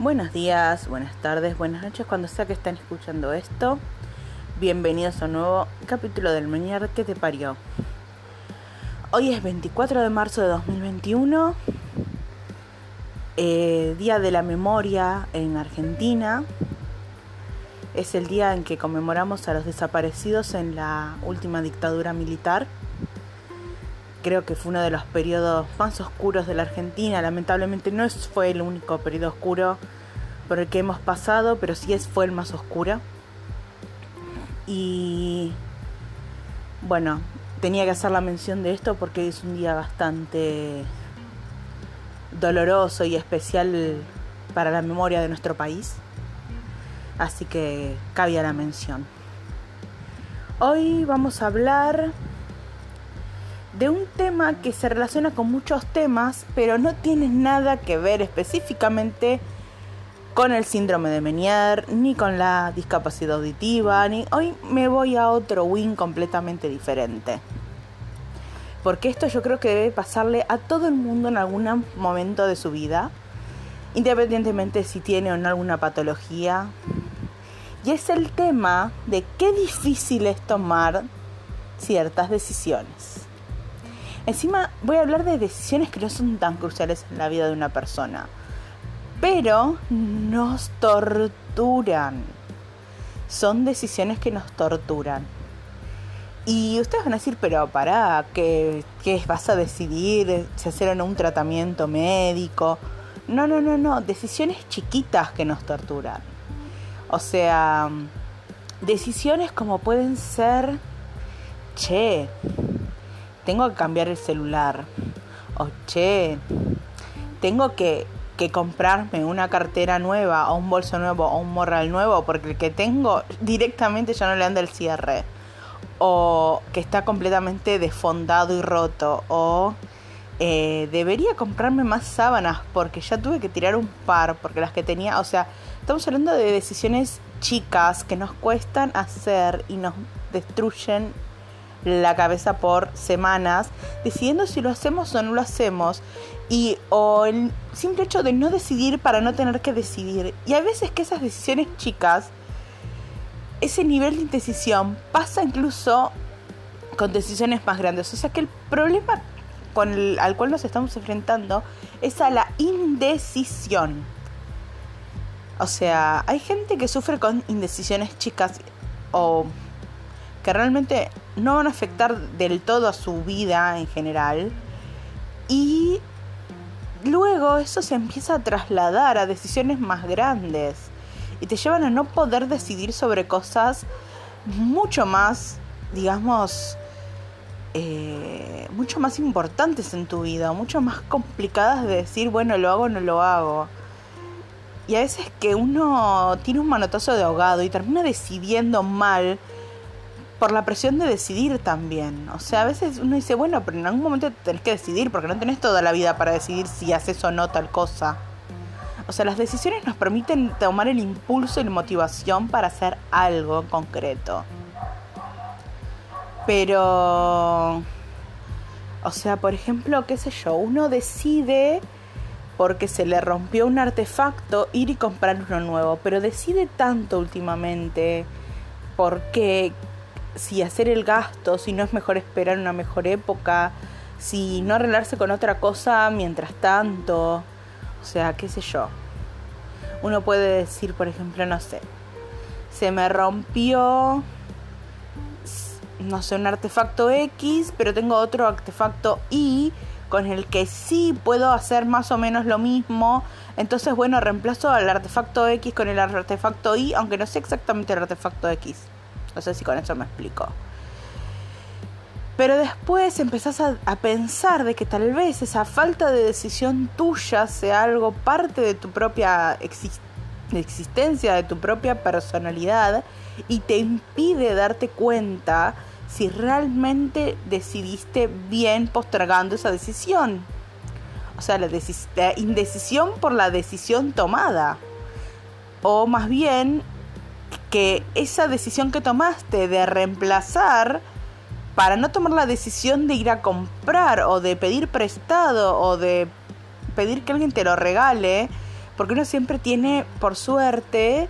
Buenos días, buenas tardes, buenas noches, cuando sea que estén escuchando esto. Bienvenidos a un nuevo capítulo del Meñar que te parió. Hoy es 24 de marzo de 2021, eh, Día de la Memoria en Argentina. Es el día en que conmemoramos a los desaparecidos en la última dictadura militar creo que fue uno de los periodos más oscuros de la Argentina. Lamentablemente no fue el único periodo oscuro por el que hemos pasado, pero sí fue el más oscuro. Y bueno, tenía que hacer la mención de esto porque es un día bastante doloroso y especial para la memoria de nuestro país. Así que cabía la mención. Hoy vamos a hablar de un tema que se relaciona con muchos temas, pero no tiene nada que ver específicamente con el síndrome de Menier, ni con la discapacidad auditiva, ni hoy me voy a otro win completamente diferente. Porque esto yo creo que debe pasarle a todo el mundo en algún momento de su vida, independientemente si tiene o no alguna patología. Y es el tema de qué difícil es tomar ciertas decisiones. Encima voy a hablar de decisiones que no son tan cruciales en la vida de una persona, pero nos torturan. Son decisiones que nos torturan. Y ustedes van a decir, pero para, ¿qué, ¿qué, vas a decidir? ¿Si hacer o no un tratamiento médico? No, no, no, no. Decisiones chiquitas que nos torturan. O sea, decisiones como pueden ser, che, tengo que cambiar el celular. O che, tengo que, que comprarme una cartera nueva o un bolso nuevo o un morral nuevo porque el que tengo directamente ya no le anda el cierre. O que está completamente desfondado y roto. O eh, debería comprarme más sábanas porque ya tuve que tirar un par porque las que tenía, o sea, estamos hablando de decisiones chicas que nos cuestan hacer y nos destruyen la cabeza por semanas, decidiendo si lo hacemos o no lo hacemos. Y o el simple hecho de no decidir para no tener que decidir. Y a veces que esas decisiones chicas, ese nivel de indecisión pasa incluso con decisiones más grandes. O sea que el problema con el, al cual nos estamos enfrentando es a la indecisión. O sea, hay gente que sufre con indecisiones chicas o que realmente no van a afectar del todo a su vida en general. Y luego eso se empieza a trasladar a decisiones más grandes y te llevan a no poder decidir sobre cosas mucho más, digamos, eh, mucho más importantes en tu vida, mucho más complicadas de decir, bueno, lo hago o no lo hago. Y a veces que uno tiene un manotazo de ahogado y termina decidiendo mal por la presión de decidir también. O sea, a veces uno dice, bueno, pero en algún momento tenés que decidir porque no tenés toda la vida para decidir si haces o no tal cosa. O sea, las decisiones nos permiten tomar el impulso y la motivación para hacer algo concreto. Pero, o sea, por ejemplo, qué sé yo, uno decide porque se le rompió un artefacto ir y comprar uno nuevo, pero decide tanto últimamente porque si hacer el gasto, si no es mejor esperar una mejor época, si no arreglarse con otra cosa mientras tanto, o sea, qué sé yo. Uno puede decir, por ejemplo, no sé, se me rompió, no sé, un artefacto X, pero tengo otro artefacto Y con el que sí puedo hacer más o menos lo mismo. Entonces, bueno, reemplazo al artefacto X con el artefacto Y, aunque no sé exactamente el artefacto X. No sé si con eso me explico. Pero después empezás a, pensar de que tal vez esa falta de decisión tuya sea algo parte de tu propia existencia, de tu propia personalidad, y te impide darte cuenta si realmente decidiste bien postergando esa decisión. O sea, la, la indecisión por la decisión tomada. O más bien que esa decisión que tomaste de reemplazar para no tomar la decisión de ir a comprar o de pedir prestado o de pedir que alguien te lo regale, Porque uno siempre tiene, por suerte,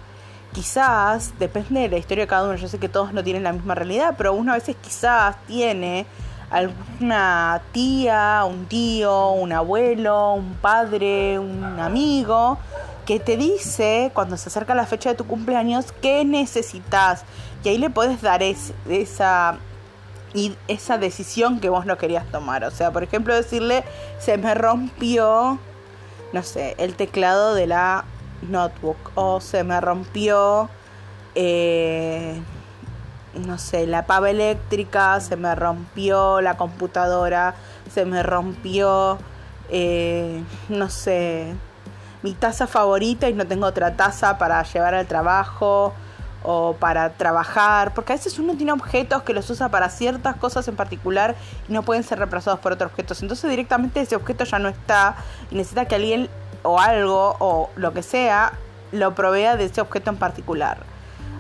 quizás, depende de la historia de cada uno, yo sé que todos no tienen la misma realidad, pero uno a veces quizás tiene alguna tía, un tío, un abuelo, un padre, un amigo que te dice cuando se acerca la fecha de tu cumpleaños qué necesitas y ahí le puedes dar esa esa decisión que vos no querías tomar. O sea, por ejemplo, decirle, se me rompió, no sé, el teclado de la notebook o se me rompió, eh, no sé, la pava eléctrica, se me rompió la computadora, se me rompió, eh, no sé, mi taza favorita y no tengo otra taza para llevar al trabajo o para trabajar, porque a veces uno tiene objetos que los usa para ciertas cosas en particular y no pueden ser reemplazados por otros objetos. Entonces directamente ese objeto ya no está y necesita que alguien o algo o lo que sea lo provea de ese objeto en particular.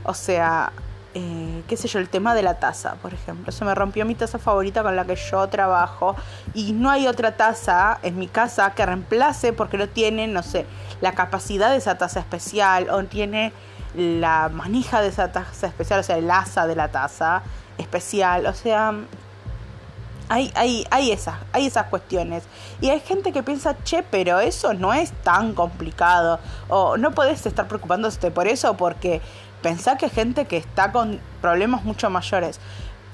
O sea, eh, qué sé yo, el tema de la taza, por ejemplo. Se me rompió mi taza favorita con la que yo trabajo y no hay otra taza en mi casa que reemplace porque no tiene, no sé, la capacidad de esa taza especial o tiene la manija de esa taza especial, o sea, el asa de la taza especial, o sea, hay, hay, hay, esas, hay esas cuestiones. Y hay gente que piensa, che, pero eso no es tan complicado. O no podés estar preocupándote por eso porque pensá que hay gente que está con problemas mucho mayores.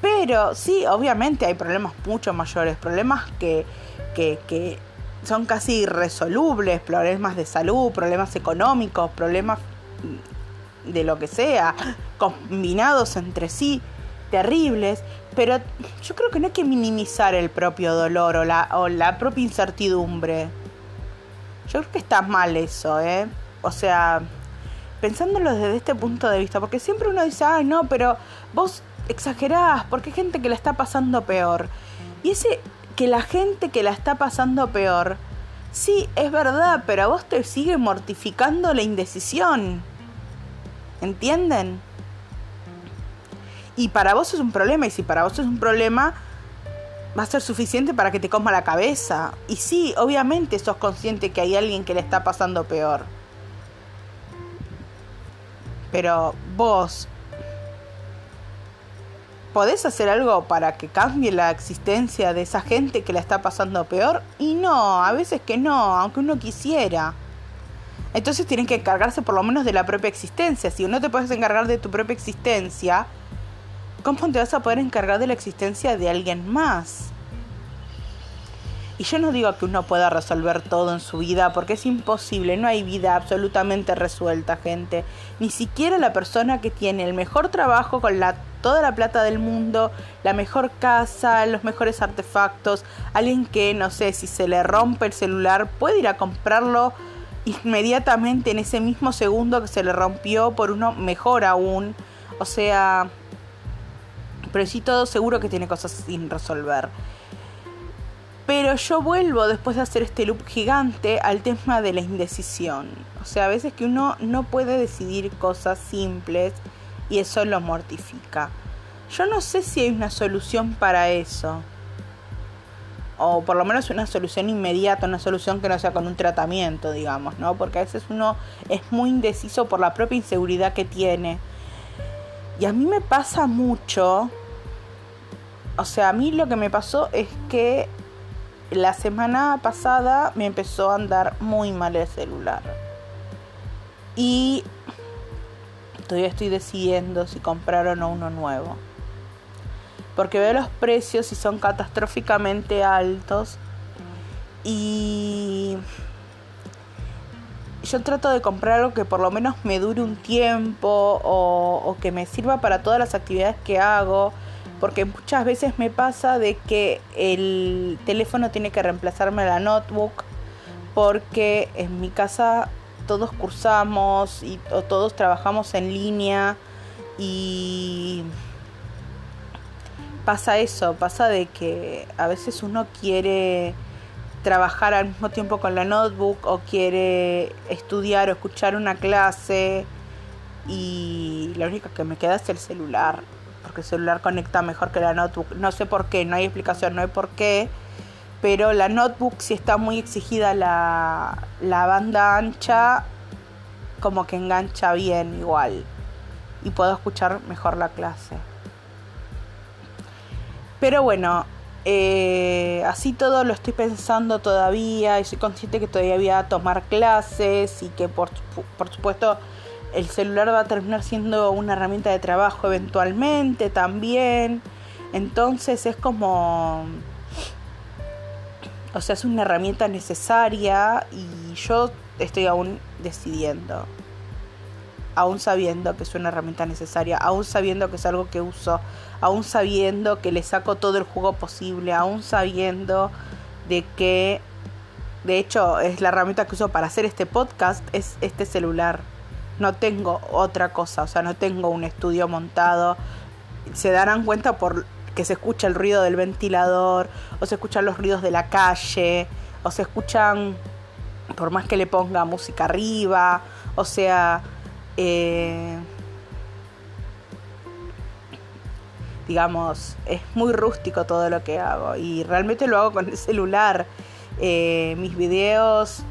Pero sí, obviamente hay problemas mucho mayores, problemas que, que, que son casi irresolubles, problemas de salud, problemas económicos, problemas de lo que sea, combinados entre sí, terribles, pero yo creo que no hay que minimizar el propio dolor o la, o la propia incertidumbre. Yo creo que está mal eso, ¿eh? O sea, pensándolo desde este punto de vista, porque siempre uno dice, ay, no, pero vos exagerás, porque hay gente que la está pasando peor. Y ese que la gente que la está pasando peor, sí, es verdad, pero a vos te sigue mortificando la indecisión. ¿Entienden? Y para vos es un problema, y si para vos es un problema, va a ser suficiente para que te coma la cabeza. Y sí, obviamente sos consciente que hay alguien que le está pasando peor. Pero vos podés hacer algo para que cambie la existencia de esa gente que la está pasando peor. Y no, a veces que no, aunque uno quisiera. Entonces tienen que encargarse por lo menos de la propia existencia. Si no te puedes encargar de tu propia existencia, ¿cómo te vas a poder encargar de la existencia de alguien más? Y yo no digo que uno pueda resolver todo en su vida, porque es imposible, no hay vida absolutamente resuelta, gente. Ni siquiera la persona que tiene el mejor trabajo con toda la plata del mundo, la mejor casa, los mejores artefactos, alguien que, no sé, si se le rompe el celular, puede ir a comprarlo inmediatamente en ese mismo segundo que se le rompió por uno mejor aún. O sea, pero sí todo seguro que tiene cosas sin resolver. Pero yo vuelvo después de hacer este loop gigante al tema de la indecisión. O sea, a veces que uno no puede decidir cosas simples y eso lo mortifica. Yo no sé si hay una solución para eso o por lo menos una solución inmediata, una solución que no sea con un tratamiento, digamos, ¿no? Porque a veces uno es muy indeciso por la propia inseguridad que tiene. Y a mí me pasa mucho, o sea, a mí lo que me pasó es que la semana pasada me empezó a andar muy mal el celular. Y todavía estoy decidiendo si comprar o no uno nuevo. Porque veo los precios y son catastróficamente altos. Y yo trato de comprar algo que por lo menos me dure un tiempo o, que me sirva para todas las actividades que hago porque muchas veces me pasa de que el teléfono tiene que reemplazarme la notebook porque en mi casa todos cursamos y todos trabajamos en línea y pasa eso, pasa de que a veces uno quiere trabajar al mismo tiempo con la notebook o quiere estudiar o escuchar una clase y la única que me queda es el celular, porque el celular conecta mejor que la notebook. No sé por qué, no hay explicación, no hay por qué, pero la notebook si está muy exigida la, la banda ancha, como que engancha bien igual y puedo escuchar mejor la clase. Pero bueno, eh, así todo lo estoy pensando todavía y soy consciente que todavía voy a tomar clases y que por, por supuesto el celular va a terminar siendo una herramienta de trabajo eventualmente también. Entonces es como... O sea, es una herramienta necesaria y yo estoy aún decidiendo. Aún sabiendo que es una herramienta necesaria, aún sabiendo que es algo que uso, aún sabiendo que le saco todo el jugo posible, aún sabiendo de que, de hecho, es la herramienta que uso para hacer este podcast, es este celular. No tengo otra cosa, o sea, no tengo un estudio montado. Se darán cuenta por que se escucha el ruido del ventilador, o se escuchan los ruidos de la calle, o se escuchan, por más que le ponga música arriba, o sea, eh, digamos, es muy rústico todo lo que hago y realmente lo hago con el celular. Eh, mis videos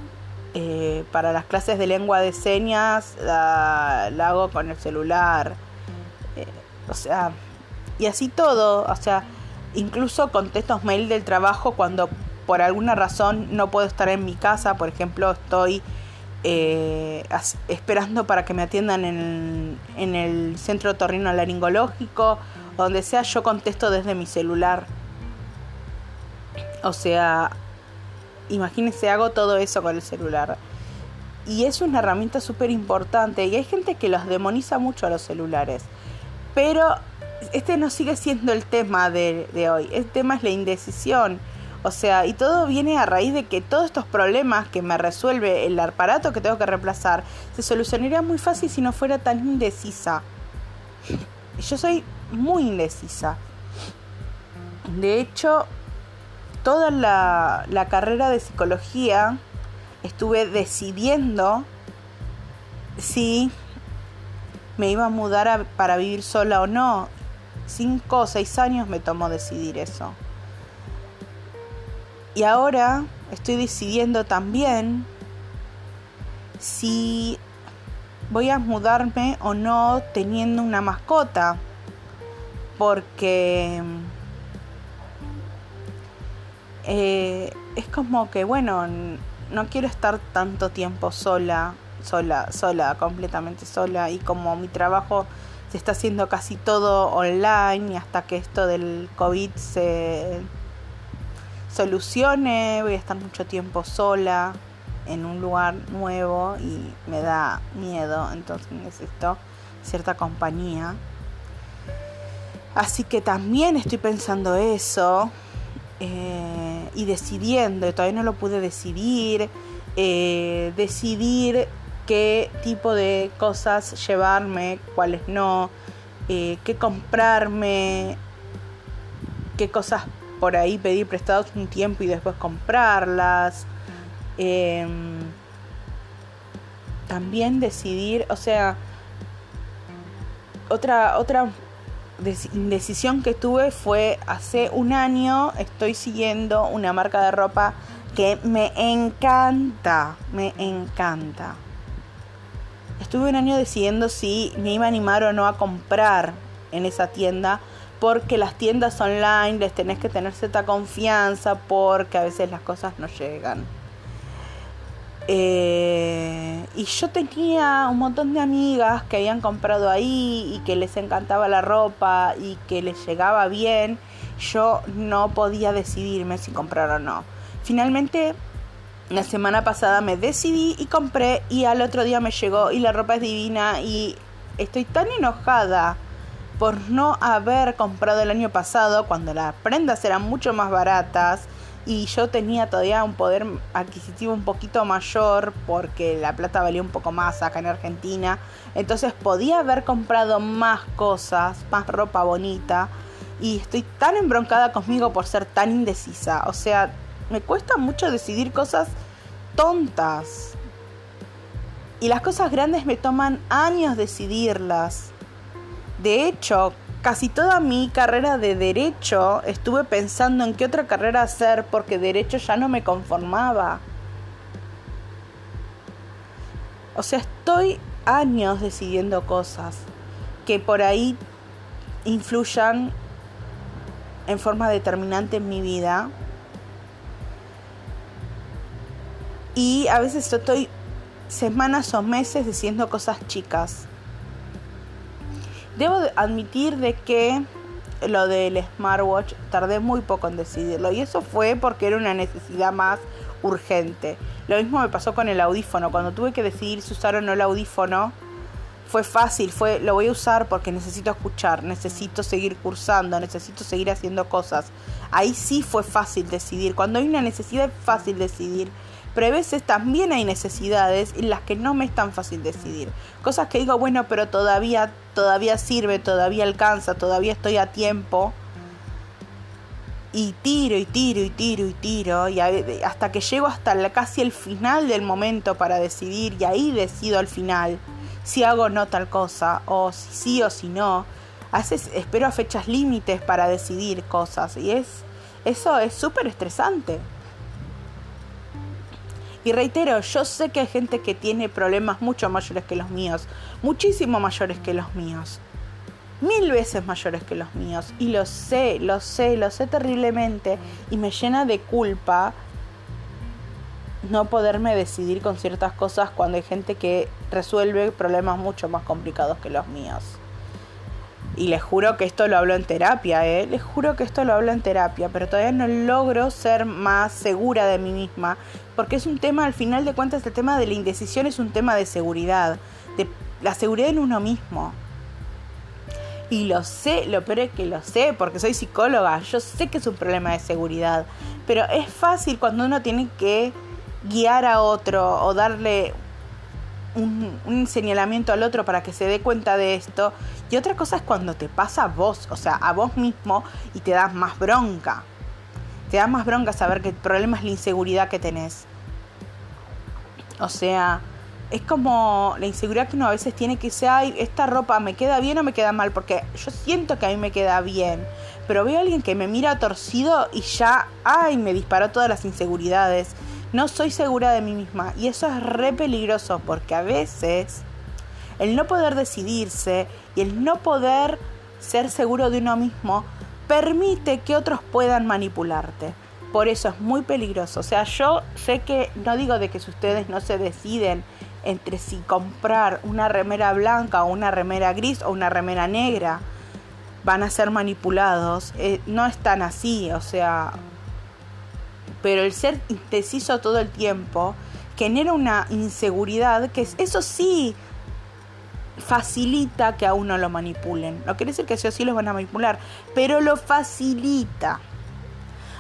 eh, para las clases de lengua de señas la, hago con el celular. o sea, y así todo, o sea, incluso contesto mail del trabajo cuando por alguna razón no puedo estar en mi casa, por ejemplo, estoy eh, esperando para que me atiendan en, el centro torrino laringológico, donde sea, yo contesto desde mi celular. O sea, imagínense, hago todo eso con el celular. Y es una herramienta súper importante. Y hay gente que los demoniza mucho a los celulares. Pero este no sigue siendo el tema de, de hoy. El tema es la indecisión o sea, y todo viene a raíz de que todos estos problemas que me resuelve el aparato que tengo que reemplazar se solucionaría muy fácil si no fuera tan indecisa. Yo soy muy indecisa. De hecho, toda la, carrera de psicología estuve decidiendo si me iba a mudar para vivir sola o no. Cinco o seis años me tomó decidir eso. Y ahora estoy decidiendo también si voy a mudarme o no teniendo una mascota. Porque eh, es como que, bueno, no quiero estar tanto tiempo sola, sola, sola, completamente sola. Y como mi trabajo se está haciendo casi todo online y hasta que esto del COVID se solucione, voy a estar mucho tiempo sola en un lugar nuevo y me da miedo, entonces necesito cierta compañía. Así que también estoy pensando eso eh, y decidiendo, todavía no lo pude decidir, eh, decidir qué tipo de cosas llevarme, cuáles no, eh, qué comprarme, qué cosas por ahí pedir prestados un tiempo y después comprarlas. Em, también decidir, o sea, otra, otra decisión que tuve fue hace un año estoy siguiendo una marca de ropa que me encanta, me encanta. Estuve un año decidiendo si me iba a animar o no a comprar en esa tienda porque las tiendas online les tenés que tener cierta confianza porque a veces las cosas no llegan. Eh, y yo tenía un montón de amigas que habían comprado ahí y que les encantaba la ropa y que les llegaba bien. Yo no podía decidirme si comprar o no. Finalmente, la semana pasada me decidí y compré y al otro día me llegó y la ropa es divina y estoy tan enojada por no haber comprado el año pasado cuando las prendas eran mucho más baratas y yo tenía todavía un poder adquisitivo un poquito mayor porque la plata valía un poco más acá en Argentina. Entonces podía haber comprado más cosas, más ropa bonita y estoy tan embroncada conmigo por ser tan indecisa. O sea, me cuesta mucho decidir cosas tontas. Y las cosas grandes me toman años decidirlas. De hecho, casi toda mi carrera de derecho estuve pensando en qué otra carrera hacer porque derecho ya no me conformaba. O sea, estoy años decidiendo cosas que por ahí influyan en forma determinante en mi vida. Y a veces estoy semanas o meses diciendo cosas chicas. Debo admitir de que lo del smartwatch tardé muy poco en decidirlo y eso fue porque era una necesidad más urgente. Lo mismo me pasó con el audífono. Cuando tuve que decidir si usar o no el audífono, fue fácil, fue lo voy a usar porque necesito escuchar, necesito seguir cursando, necesito seguir haciendo cosas. Ahí sí fue fácil decidir. Cuando hay una necesidad es fácil decidir. Pero a veces también hay necesidades en las que no me es tan fácil decidir. Cosas que digo, bueno, pero todavía, todavía sirve, todavía alcanza, todavía estoy a tiempo y tiro y tiro y tiro y tiro y hasta que llego hasta casi el final del momento para decidir y ahí decido al final si hago o no tal cosa o si sí o si no. A veces espero a fechas límites para decidir cosas y es eso es súper estresante. Y reitero, yo sé que hay gente que tiene problemas mucho mayores que los míos, muchísimo mayores que los míos mil veces mayores que los míos. Y lo sé, lo sé, lo sé terriblemente. Y me llena de culpa no poderme decidir con ciertas cosas cuando hay gente que resuelve problemas mucho más complicados que los míos. Y les juro que esto lo hablo en terapia, ¿eh? Les juro que esto lo hablo en terapia, pero todavía no logro ser más segura de mí misma, porque es un tema, al final de cuentas, el tema de la indecisión es un tema de seguridad, de la seguridad en uno mismo. Y lo sé, lo peor es que lo sé, porque soy psicóloga, yo sé que es un problema de seguridad, pero es fácil cuando uno tiene que guiar a otro o darle un, señalamiento al otro para que se dé cuenta de esto. Y otra cosa es cuando te pasa a vos, o sea, a vos mismo y te das más bronca. Te da más bronca saber que el problema es la inseguridad que tenés. O sea, es como la inseguridad que uno a veces tiene que ser, ay, esta ropa me queda bien o me queda mal, porque yo siento que a mí me queda bien, pero veo a alguien que me mira torcido y ya, ay, me disparó todas las inseguridades. No soy segura de mí misma y eso es re peligroso porque a veces el no poder decidirse y el no poder ser seguro de uno mismo permite que otros puedan manipularte. Por eso es muy peligroso. O sea, yo sé que no digo de que si ustedes no se deciden entre si comprar una remera blanca o una remera gris o una remera negra van a ser manipulados. Eh, no es tan así, o sea, pero el ser indeciso todo el tiempo genera una inseguridad que eso sí facilita que a uno lo manipulen. No quiere decir que sí o sí los van a manipular, pero lo facilita.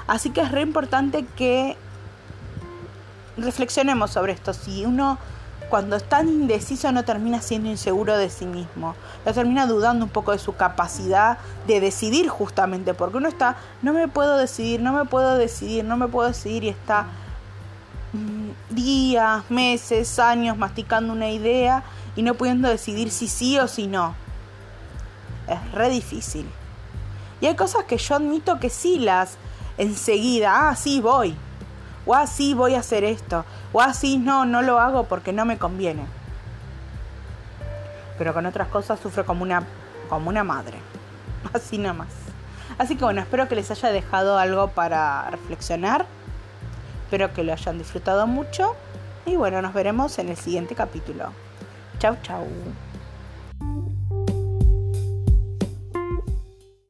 Así que es re importante que reflexionemos sobre esto. Si uno cuando es tan indeciso no termina siendo inseguro de sí mismo, no termina dudando un poco de su capacidad de decidir justamente, porque uno está, no me puedo decidir, no me puedo decidir, no me puedo decidir y está mm, días, meses, años masticando una idea y no pudiendo decidir si sí o si no. Es re difícil. Y hay cosas que yo admito que sí las enseguida, ah, sí, voy, o así voy a hacer esto, o así no, no lo hago porque no me conviene. Pero con otras cosas sufro como una, como una madre. Así nada más. Así que bueno, espero que les haya dejado algo para reflexionar. Espero que lo hayan disfrutado mucho. Y bueno, nos veremos en el siguiente capítulo. Tchau, tchau.